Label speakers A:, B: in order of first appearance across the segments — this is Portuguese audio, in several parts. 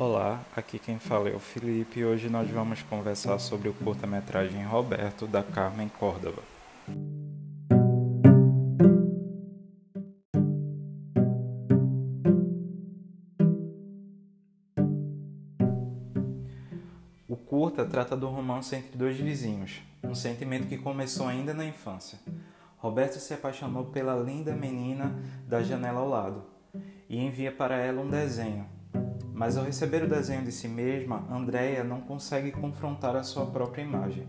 A: Olá, aqui quem fala é o Felipe e hoje nós vamos conversar sobre o curta-metragem Roberto da Carmen Córdova. O curta trata do romance entre dois vizinhos, um sentimento que começou ainda na infância. Roberto se apaixonou pela linda menina da janela ao lado e envia para ela um desenho mas ao receber o desenho de si mesma, Andrea não consegue confrontar a sua própria imagem.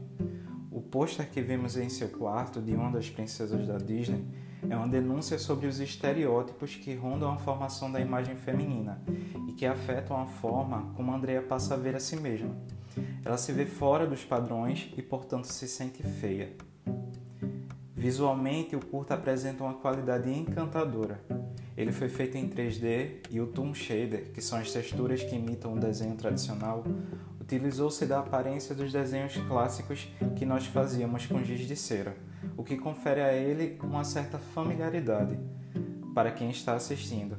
A: O pôster que vemos em seu quarto de uma das princesas da Disney é uma denúncia sobre os estereótipos que rondam a formação da imagem feminina e que afetam a forma como Andrea passa a ver a si mesma. Ela se vê fora dos padrões e, portanto, se sente feia. Visualmente, o curta apresenta uma qualidade encantadora, ele foi feito em 3D e o Toon Shader, que são as texturas que imitam o desenho tradicional, utilizou-se da aparência dos desenhos clássicos que nós fazíamos com giz de cera, o que confere a ele uma certa familiaridade para quem está assistindo,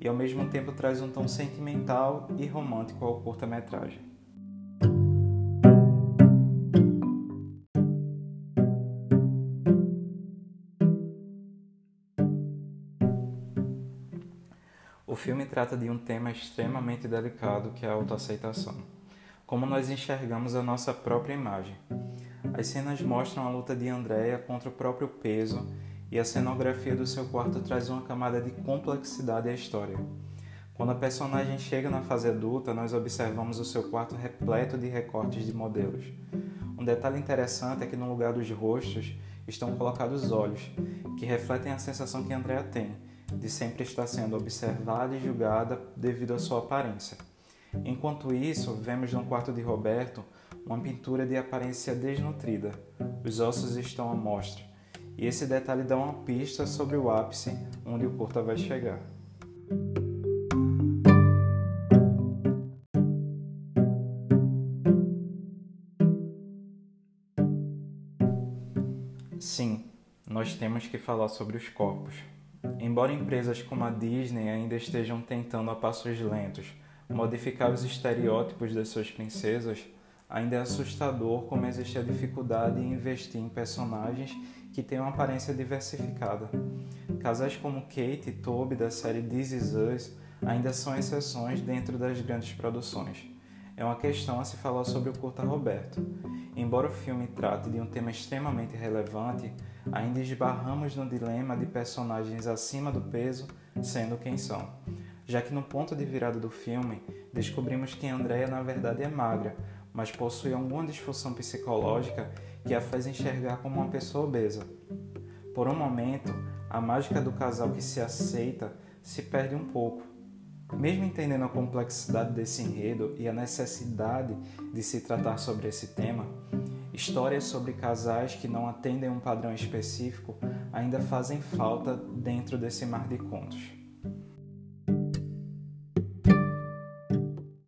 A: e ao mesmo tempo traz um tom sentimental e romântico ao curta-metragem. O filme trata de um tema extremamente delicado que é a autoaceitação. Como nós enxergamos a nossa própria imagem. As cenas mostram a luta de Andrea contra o próprio peso e a cenografia do seu quarto traz uma camada de complexidade à história. Quando a personagem chega na fase adulta, nós observamos o seu quarto repleto de recortes de modelos. Um detalhe interessante é que no lugar dos rostos estão colocados olhos, que refletem a sensação que Andrea tem de sempre estar sendo observada e julgada devido à sua aparência. Enquanto isso, vemos no quarto de Roberto uma pintura de aparência desnutrida. Os ossos estão à mostra, e esse detalhe dá uma pista sobre o ápice onde o curta vai chegar. Sim, nós temos que falar sobre os corpos. Embora empresas como a Disney ainda estejam tentando a passos lentos modificar os estereótipos das suas princesas, ainda é assustador como existe a dificuldade em investir em personagens que têm uma aparência diversificada. Casais como Kate e Toby da série This Is Us ainda são exceções dentro das grandes produções. É uma questão a se falar sobre o curta Roberto. Embora o filme trate de um tema extremamente relevante, ainda esbarramos no dilema de personagens acima do peso sendo quem são. Já que no ponto de virada do filme, descobrimos que Andrea na verdade é magra, mas possui alguma disfunção psicológica que a faz enxergar como uma pessoa obesa. Por um momento, a mágica do casal que se aceita se perde um pouco. Mesmo entendendo a complexidade desse enredo e a necessidade de se tratar sobre esse tema, Histórias sobre casais que não atendem um padrão específico ainda fazem falta dentro desse mar de contos.